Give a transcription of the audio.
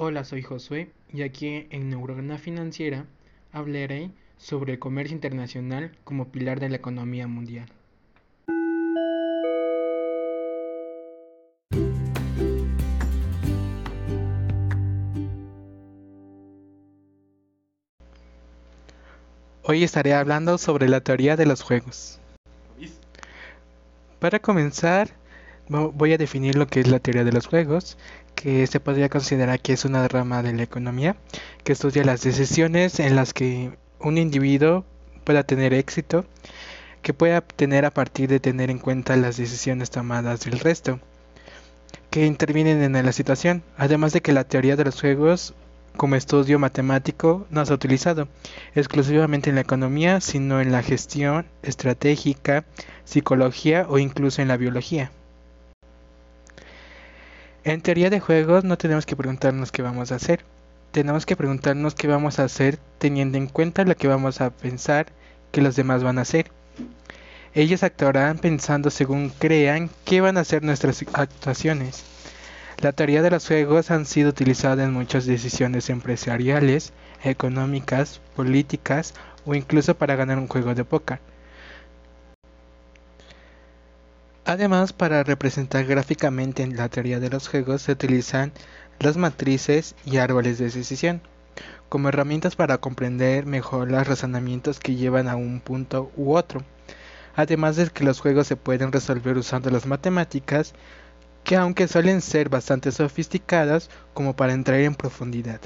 Hola, soy Josué y aquí en Neurona Financiera hablaré sobre el comercio internacional como pilar de la economía mundial. Hoy estaré hablando sobre la teoría de los juegos. Para comenzar, voy a definir lo que es la teoría de los juegos, que se podría considerar que es una rama de la economía que estudia las decisiones en las que un individuo pueda tener éxito, que pueda tener a partir de tener en cuenta las decisiones tomadas del resto, que intervienen en la situación, además de que la teoría de los juegos como estudio matemático no se ha utilizado exclusivamente en la economía, sino en la gestión estratégica, psicología o incluso en la biología. En teoría de juegos no tenemos que preguntarnos qué vamos a hacer. Tenemos que preguntarnos qué vamos a hacer teniendo en cuenta lo que vamos a pensar que los demás van a hacer. Ellos actuarán pensando según crean qué van a hacer nuestras actuaciones. La teoría de los juegos han sido utilizada en muchas decisiones empresariales, económicas, políticas o incluso para ganar un juego de póker. Además, para representar gráficamente en la teoría de los juegos se utilizan las matrices y árboles de decisión como herramientas para comprender mejor los razonamientos que llevan a un punto u otro. Además de que los juegos se pueden resolver usando las matemáticas, que aunque suelen ser bastante sofisticadas como para entrar en profundidad.